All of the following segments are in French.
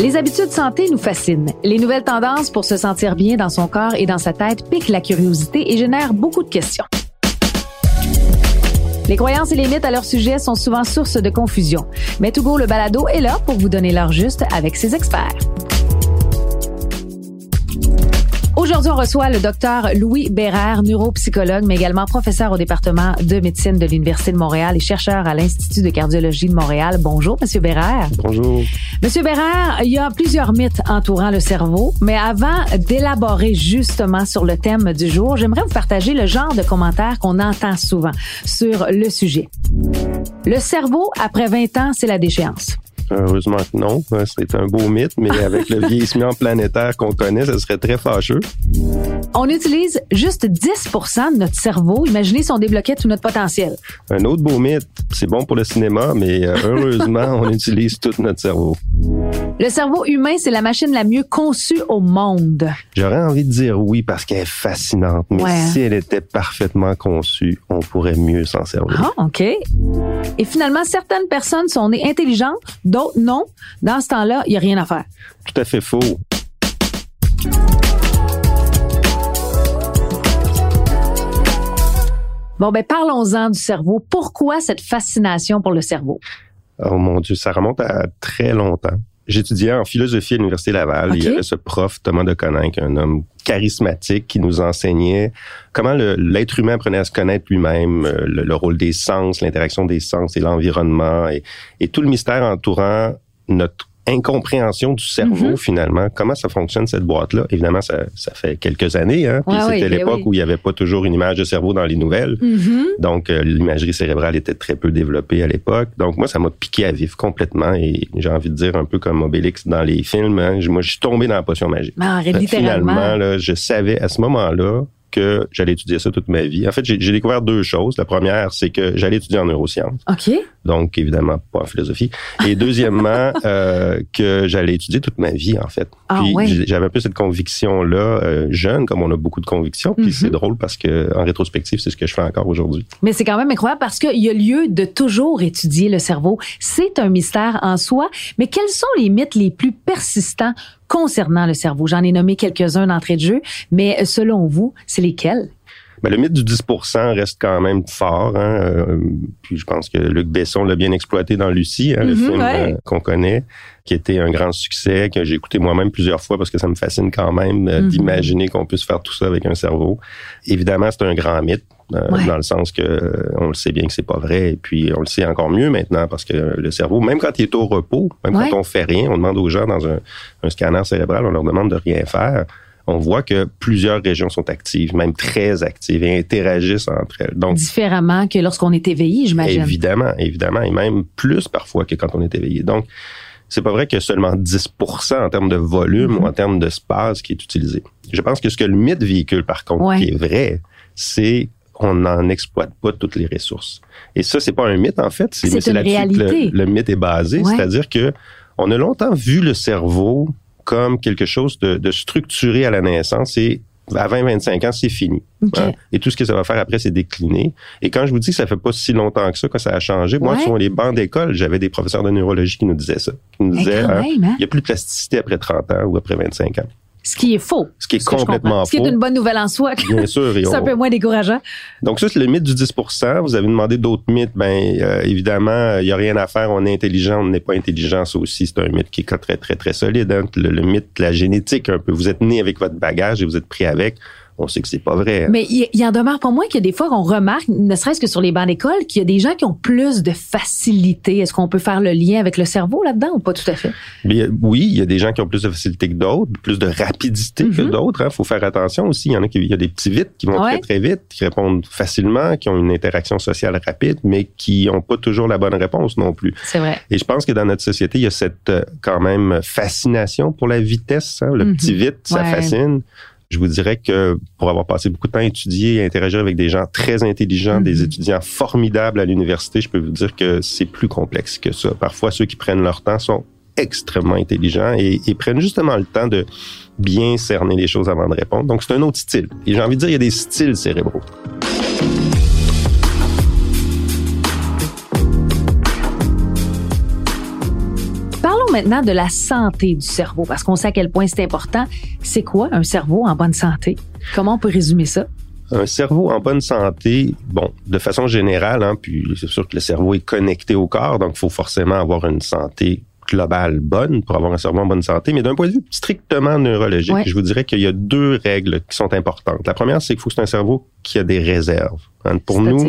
Les habitudes santé nous fascinent. Les nouvelles tendances pour se sentir bien dans son corps et dans sa tête piquent la curiosité et génèrent beaucoup de questions. Les croyances et les mythes à leur sujet sont souvent source de confusion. Mais Togo le balado est là pour vous donner l'heure juste avec ses experts. Aujourd'hui, on reçoit le docteur Louis Bérard, neuropsychologue, mais également professeur au département de médecine de l'Université de Montréal et chercheur à l'Institut de cardiologie de Montréal. Bonjour, Monsieur Bérard. Bonjour. Monsieur Bérard, il y a plusieurs mythes entourant le cerveau, mais avant d'élaborer justement sur le thème du jour, j'aimerais vous partager le genre de commentaires qu'on entend souvent sur le sujet. Le cerveau, après 20 ans, c'est la déchéance. Heureusement que non. C'est un beau mythe, mais avec le vieillissement planétaire qu'on connaît, ça serait très fâcheux. On utilise juste 10% de notre cerveau. Imaginez si on débloquait tout notre potentiel. Un autre beau mythe, c'est bon pour le cinéma, mais euh, heureusement, on utilise tout notre cerveau. Le cerveau humain, c'est la machine la mieux conçue au monde. J'aurais envie de dire oui parce qu'elle est fascinante, mais Ouais. si elle était parfaitement conçue, on pourrait mieux s'en servir. Ah, OK. Et finalement, certaines personnes sont nées intelligentes, d'autres non. Dans ce temps-là, il n'y a rien à faire. Tout à fait faux. Bon, ben parlons-en du cerveau. Pourquoi cette fascination pour le cerveau? Oh mon Dieu, ça remonte à très longtemps. J'étudiais en philosophie à l'Université Laval. Il y avait ce prof, Thomas de Coninck, un homme charismatique qui nous enseignait comment l'être humain apprenait à se connaître lui-même, euh, le, le rôle des sens, l'interaction des sens et l'environnement et, et tout le mystère entourant notre incompréhension du cerveau Mhm. finalement. Comment ça fonctionne cette boîte-là? Évidemment, ça, ça fait quelques années. Hein? Puis Ouais, c'était oui, ben l'époque oui. où il n'y avait pas toujours une image de cerveau dans les nouvelles. Donc, euh, l'imagerie cérébrale était très peu développée à l'époque. Donc, moi, ça m'a piqué à vif complètement. Et j'ai envie de dire un peu comme Obélix dans les films. hein, moi, je suis tombé dans la potion magique. Ah, que littéralement. Finalement, là, je savais à ce moment-là que j'allais étudier ça toute ma vie. En fait, j'ai découvert deux choses. La première, c'est que j'allais étudier en neurosciences. OK. Donc, évidemment, pas en philosophie. Et deuxièmement, euh, que j'allais étudier toute ma vie, en fait. Ah, Puis j'avais un peu cette conviction-là, euh, jeune, comme on a beaucoup de convictions. Puis Mhm. c'est drôle parce que, en rétrospective, c'est ce que je fais encore aujourd'hui. Mais c'est quand même incroyable parce qu'il y a lieu de toujours étudier le cerveau. C'est un mystère en soi. Mais quels sont les mythes les plus persistants concernant le cerveau? J'en ai nommé quelques-uns d'entrée de jeu, mais selon vous, c'est lesquels? Ben, le mythe du 10% reste quand même fort. Hein? euh, puis je pense que Luc Besson l'a bien exploité dans Lucie, hein, le Mhm, film ouais. euh, qu'on connaît, qui était un grand succès, que j'ai écouté moi-même plusieurs fois parce que ça me fascine quand même euh, Mhm. d'imaginer qu'on puisse faire tout ça avec un cerveau. Évidemment, c'est un grand mythe. Ouais. dans le sens que on le sait bien que c'est pas vrai et puis on le sait encore mieux maintenant parce que le cerveau même quand il est au repos même Ouais. quand on fait rien on demande aux gens dans un, un scanner cérébral on leur demande de rien faire on voit que plusieurs régions sont actives, même très actives, et interagissent entre elles. Donc, Différemment que lorsqu'on est éveillé, j'imagine. évidemment, évidemment, et même plus parfois que quand on est éveillé. Donc, c'est pas vrai que seulement 10% en termes de volume Mhm. ou en termes d'espace qui est utilisé. Je pense que ce que le mythe véhicule, par contre, Ouais. qui est vrai, c'est on n'en exploite pas toutes les ressources. Et ça, c'est pas un mythe, en fait. C'est là-dessus que réalité. Le, le mythe est basé. Ouais. C'est-à-dire que on a longtemps vu le cerveau comme quelque chose de, de structuré à la naissance et à 20-25 ans, c'est fini. Hein? Et tout ce que ça va faire après, c'est décliner. Et quand je vous dis que ça fait pas si longtemps que ça que ça a changé, moi, sur les bancs d'école, j'avais des professeurs de neurologie qui nous disaient ça. Qui nous disaient, hein, hein? il n'y a plus de plasticité après 30 ans ou après 25 ans. Ce qui est faux. Ce qui est Ce complètement comprends. Ce qui est faux. une bonne nouvelle en soi. Bien sûr. C'est un peu moins décourageant. Donc ça, c'est le mythe du 10% Vous avez demandé d'autres mythes. Ben euh, évidemment, il y a rien à faire. On est intelligent, on n'est pas intelligent. Ça aussi, c'est un mythe qui est très, très, très solide. hein. Le, le mythe de la génétique, un peu. Vous êtes né avec votre bagage et vous êtes pris avec. On sait que c'est pas vrai. hein. Mais il il en demeure qu'il y a des fois qu'on remarque, ne serait-ce que sur les bancs d'école, qu'il y a des gens qui ont plus de facilité. Est-ce qu'on peut faire le lien avec le cerveau là-dedans ou pas tout à fait? Oui, il y a des gens qui ont plus de facilité que d'autres, plus de rapidité que Mhm. d'autres. Il faut faire attention aussi. Il y en a qui, il y a des petits vite qui vont Ouais. très très vite, qui répondent facilement, qui ont une interaction sociale rapide, mais qui n'ont pas toujours la bonne réponse non plus. C'est vrai. Et je pense que dans notre société, il y a cette euh, quand même fascination pour la vitesse. hein. Le Mhm. petit vite, ça Ouais. fascine. Je vous dirais que pour avoir passé beaucoup de temps à étudier et à interagir avec des gens très intelligents, Mhm. des étudiants formidables à l'université, je peux vous dire que c'est plus complexe que ça. Parfois, ceux qui prennent leur temps sont extrêmement intelligents et, et prennent justement le temps de bien cerner les choses avant de répondre. Donc, c'est un autre style. Et j'ai envie de dire, il y a des styles cérébraux. Maintenant de la santé du cerveau, parce qu'on sait à quel point c'est important. C'est quoi un cerveau en bonne santé? Comment on peut résumer ça? Un cerveau en bonne santé, bon, de façon générale, hein, puis c'est sûr que le cerveau est connecté au corps, donc il faut forcément avoir une santé globale bonne pour avoir un cerveau en bonne santé. Mais d'un point de vue strictement neurologique, je vous dirais qu'il y a deux règles qui sont importantes. La première, c'est qu'il faut que c'est un cerveau qui a des réserves. Hein, pour nous,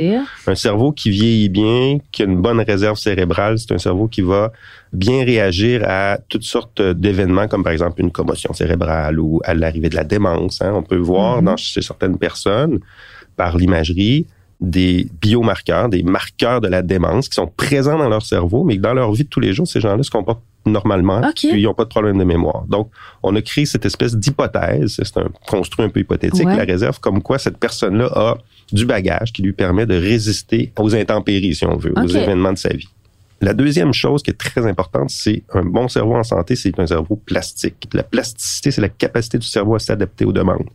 un cerveau qui vieillit bien, qui a une bonne réserve cérébrale, c'est un cerveau qui va bien réagir à toutes sortes d'événements, comme par exemple une commotion cérébrale ou à l'arrivée de la démence. Hein. On peut voir mm-hmm. dans chez certaines personnes, par l'imagerie, des biomarqueurs, des marqueurs de la démence qui sont présents dans leur cerveau, mais que dans leur vie de tous les jours, ces gens-là se comportent normalement, puis ils n'ont pas de problème de mémoire. Donc, on a créé cette espèce d'hypothèse, c'est un construit un peu hypothétique, la réserve, comme quoi cette personne-là a du bagage qui lui permet de résister aux intempéries, si on veut, aux événements de sa vie. La deuxième chose qui est très importante, c'est un bon cerveau en santé, c'est un cerveau plastique. La plasticité, c'est la capacité du cerveau à s'adapter aux demandes,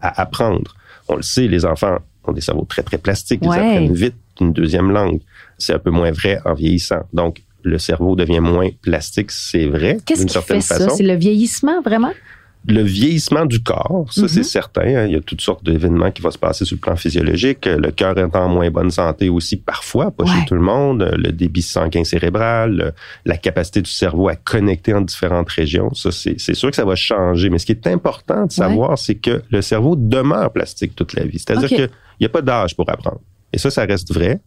à apprendre. On le sait, les enfants ont des cerveaux très, très plastiques. Ils apprennent vite une deuxième langue. C'est un peu moins vrai en vieillissant. Donc, le cerveau devient moins plastique, c'est vrai. Qu'est-ce qui fait ça? C'est le vieillissement, vraiment? Le vieillissement du corps, ça c'est mhm. certain. Hein. Il y a toutes sortes d'événements qui vont se passer sur le plan physiologique. Le cœur est en moins bonne santé aussi parfois, pas chez tout le monde. Le débit sanguin cérébral, la capacité du cerveau à connecter en différentes régions, ça c'est sûr que ça va changer. Mais ce qui est important de savoir, c'est que le cerveau demeure plastique toute la vie. C'est-à-dire qu'il n'y a pas d'âge pour apprendre. Et ça, ça reste vrai.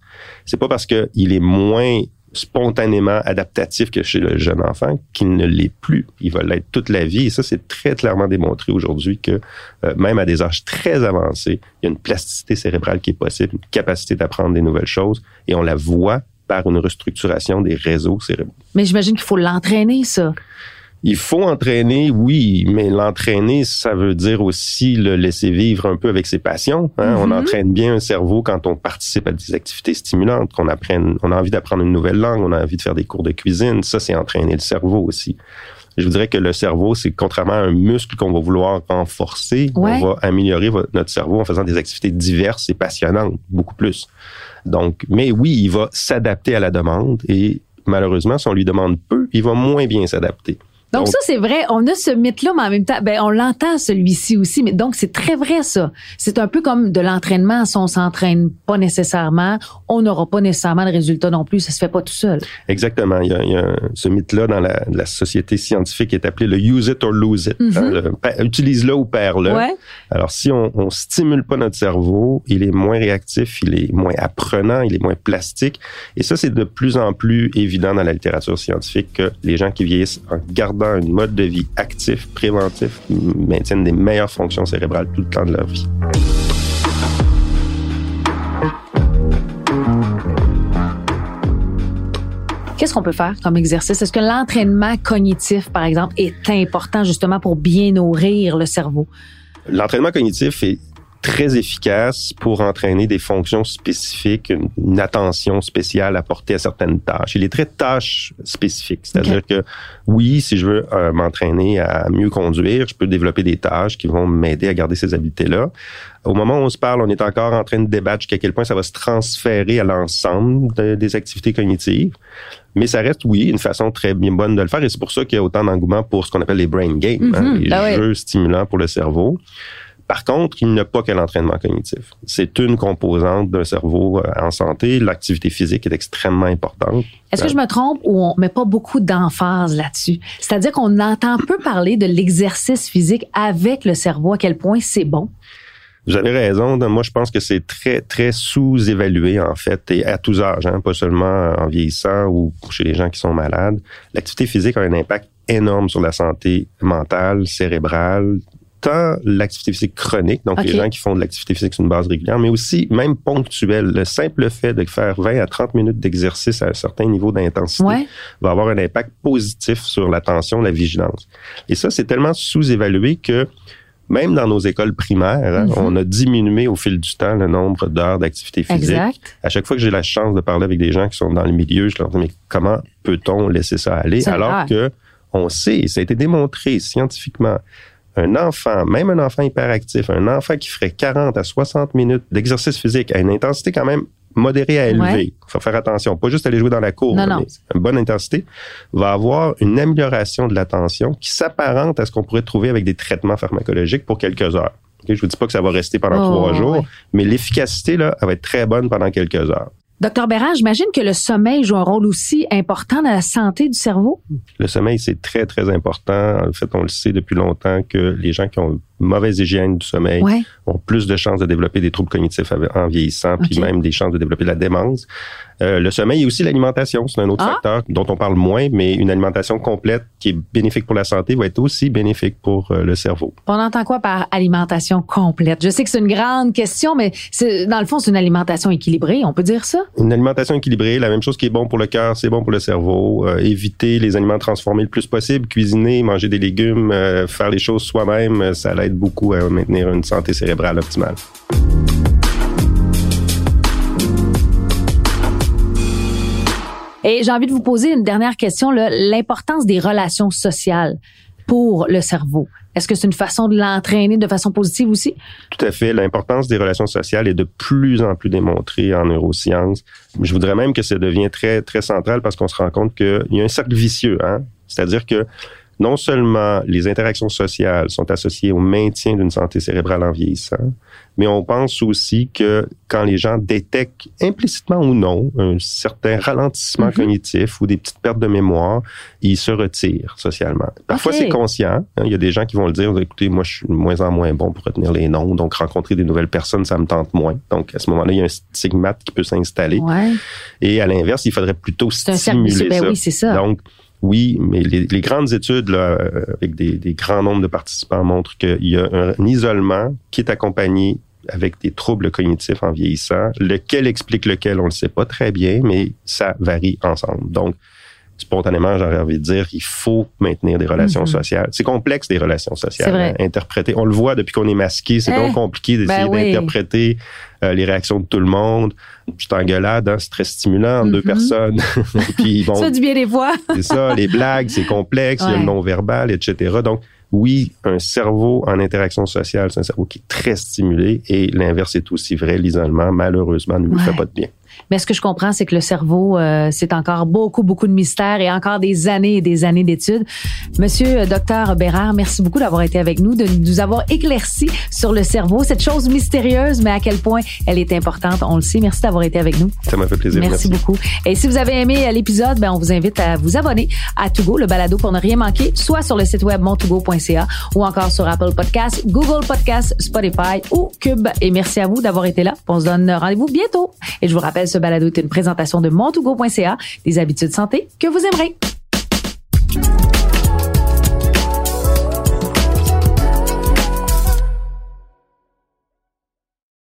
C'est pas parce qu'il est moins spontanément adaptatif que chez le jeune enfant qu'il ne l'est plus. Il va l'être toute la vie. Et ça, c'est très clairement démontré aujourd'hui que euh, même à des âges très avancés, il y a une plasticité cérébrale qui est possible, une capacité d'apprendre des nouvelles choses. Et on la voit par une restructuration des réseaux cérébraux. Mais j'imagine qu'il faut l'entraîner, ça. Il faut entraîner, oui, mais l'entraîner, ça veut dire aussi le laisser vivre un peu avec ses passions. Hein. On mm-hmm. entraîne bien un cerveau quand on participe à des activités stimulantes, qu'on apprenne, on a envie d'apprendre une nouvelle langue, on a envie de faire des cours de cuisine. Ça, c'est entraîner le cerveau aussi. Je vous dirais que le cerveau, c'est contrairement à un muscle qu'on va vouloir renforcer, on va améliorer notre cerveau en faisant des activités diverses et passionnantes, beaucoup plus. Donc, mais oui, il va s'adapter à la demande et malheureusement, si on lui demande peu, il va moins bien s'adapter. Donc, ça, c'est vrai. On a ce mythe-là, mais en même temps, ben, on l'entend celui-ci aussi. Mais donc, c'est très vrai, ça. C'est un peu comme de l'entraînement. Si on s'entraîne pas nécessairement, on n'aura pas nécessairement de résultat non plus. Ça se fait pas tout seul. Exactement. Il y a, il y a ce mythe-là dans la, la, société scientifique qui est appelé le use it or lose it. Mm-hmm. Hein, utilise-le ou perds-le. Ouais. Alors, si on, on stimule pas notre cerveau, il est moins réactif, il est moins apprenant, il est moins plastique. Et ça, c'est de plus en plus évident dans la littérature scientifique que les gens qui vieillissent en gardant un mode de vie actif, préventif, maintiennent des meilleures fonctions cérébrales tout le temps de leur vie. Qu'est-ce qu'on peut faire comme exercice? Est-ce que l'entraînement cognitif, par exemple, est important justement pour bien nourrir le cerveau? L'entraînement cognitif est très efficace pour entraîner des fonctions spécifiques, une, attention spéciale apportée à certaines tâches. Il est très tâche spécifique, c'est-à-dire que oui, si je veux euh, m'entraîner à mieux conduire, je peux développer des tâches qui vont m'aider à garder ces habiletés-là. Au moment où on se parle, on est encore en train de débattre jusqu'à quel point ça va se transférer à l'ensemble des activités cognitives. Mais ça reste, oui, une façon très bien bonne de le faire. Et c'est pour ça qu'il y a autant d'engouement pour ce qu'on appelle les brain games, hein, mm-hmm. les ben jeux stimulants pour le cerveau. Par contre, il n'y a pas que l'entraînement cognitif. C'est une composante d'un cerveau euh, en santé. L'activité physique est extrêmement importante. Est-ce que je me trompe ou on met pas beaucoup d'emphase là-dessus? C'est-à-dire qu'on entend peu parler de l'exercice physique avec le cerveau, à quel point c'est bon? Vous avez raison. Moi, je pense que c'est très, très sous-évalué, en fait, et à tous âges, hein, pas seulement en vieillissant ou chez les gens qui sont malades. L'activité physique a un impact énorme sur la santé mentale, cérébrale, tant l'activité physique chronique, donc les gens qui font de l'activité physique sur une base régulière, mais aussi même ponctuelle. Le simple fait de faire 20 à 30 minutes d'exercice à un certain niveau d'intensité va avoir un impact positif sur l'attention, la vigilance. Et ça, c'est tellement sous-évalué que même dans nos écoles primaires, hein, mm-hmm. on a diminué au fil du temps le nombre d'heures d'activité physique. Exact. À chaque fois que j'ai la chance de parler avec des gens qui sont dans le milieu, je leur dis mais comment peut-on laisser ça aller? Alors que on sait, ça a été démontré scientifiquement un enfant, même un enfant hyperactif, un enfant qui ferait 40 à 60 minutes d'exercice physique à une intensité quand même modérée à élevée, il faut faire attention, pas juste aller jouer dans la cour, Non, non. mais une bonne intensité, va avoir une amélioration de l'attention qui s'apparente à ce qu'on pourrait trouver avec des traitements pharmacologiques pour quelques heures. Je vous dis pas que ça va rester pendant Oh, trois jours, ouais. mais l'efficacité, là, elle va être très bonne pendant quelques heures. Docteur Bérard, j'imagine que le sommeil joue un rôle aussi important dans la santé du cerveau? Le sommeil, c'est très, très important. En fait, on le sait depuis longtemps que les gens qui ont une mauvaise hygiène du sommeil Ouais. ont plus de chances de développer des troubles cognitifs en vieillissant, puis même des chances de développer de la démence. Euh, le sommeil et aussi l'alimentation, c'est un autre Ah. facteur dont on parle moins, mais une alimentation complète qui est bénéfique pour la santé va être aussi bénéfique pour euh, le cerveau. On entend quoi par alimentation complète? Je sais que c'est une grande question, mais dans le fond, c'est une alimentation équilibrée. On peut dire ça? Une alimentation équilibrée, la même chose qui est bon pour le cœur, c'est bon pour le cerveau. Euh, éviter les aliments transformés le plus possible, cuisiner, manger des légumes, euh, faire les choses soi-même, euh, ça l'aide beaucoup à maintenir une santé cérébrale optimale. Et j'ai envie de vous poser une dernière question, l'importance des relations sociales pour le cerveau. Est-ce que c'est une façon de l'entraîner de façon positive aussi? Tout à fait. L'importance des relations sociales est de plus en plus démontrée en neurosciences. Je voudrais même que ça devient très, très central parce qu'on se rend compte qu'il y a un cercle vicieux. Hein? C'est-à-dire que non seulement les interactions sociales sont associées au maintien d'une santé cérébrale en vieillissant, mais on pense aussi que quand les gens détectent implicitement ou non un certain ralentissement Mhm. cognitif ou des petites pertes de mémoire, ils se retirent socialement. Parfois, c'est conscient. hein. Il y a des gens qui vont le dire, écoutez, moi, je suis de moins en moins bon pour retenir les noms, donc rencontrer des nouvelles personnes, ça me tente moins. Donc, à ce moment-là, il y a un stigmate qui peut s'installer. Ouais. Et à l'inverse, il faudrait plutôt C'est un stimuler Ben ça. oui, c'est ça. Donc, oui, mais les, grandes études là, euh, avec des, des grands nombres de participants montrent qu'il y a un, un isolement qui est accompagné avec des troubles cognitifs en vieillissant. Lequel explique lequel, on ne le sait pas très bien, mais ça varie ensemble. Donc, spontanément, j'aurais envie de dire, il faut maintenir des relations Mhm. sociales. C'est complexe, des relations sociales. Vrai. hein, interpréter. On le voit depuis qu'on est masqué. C'est Eh, donc compliqué d'essayer ben oui. d'interpréter euh, les réactions de tout le monde. Je suis engueulade, hein, c'est très stimulant, entre deux Mhm. personnes. Puis bon, Ça fait du bien des fois. c'est ça, les blagues, c'est complexe, il y a le non-verbal, etc. Donc, oui, un cerveau en interaction sociale, c'est un cerveau qui est très stimulé et l'inverse est aussi vrai. L'isolement, malheureusement, ne lui Ouais. fait pas de bien. Mais ce que je comprends, c'est que le cerveau, euh, c'est encore beaucoup, beaucoup de mystères et encore des années et des années d'études. Monsieur euh, Docteur Bérard, merci beaucoup d'avoir été avec nous, de nous avoir éclairci sur le cerveau, cette chose mystérieuse, mais à quel point elle est importante, on le sait. Merci d'avoir été avec nous. Ça m'a fait plaisir. Merci, beaucoup. Et si vous avez aimé euh, l'épisode, ben on vous invite à vous abonner à Togo, le balado pour ne rien manquer, soit sur le site web montougo.ca ou encore sur Apple Podcasts, Google Podcasts, Spotify ou Cube. Et merci à vous d'avoir été là. On se donne rendez-vous bientôt. Et je vous rappelle, ce balado est une présentation de montougo.ca, des habitudes santé que vous aimerez.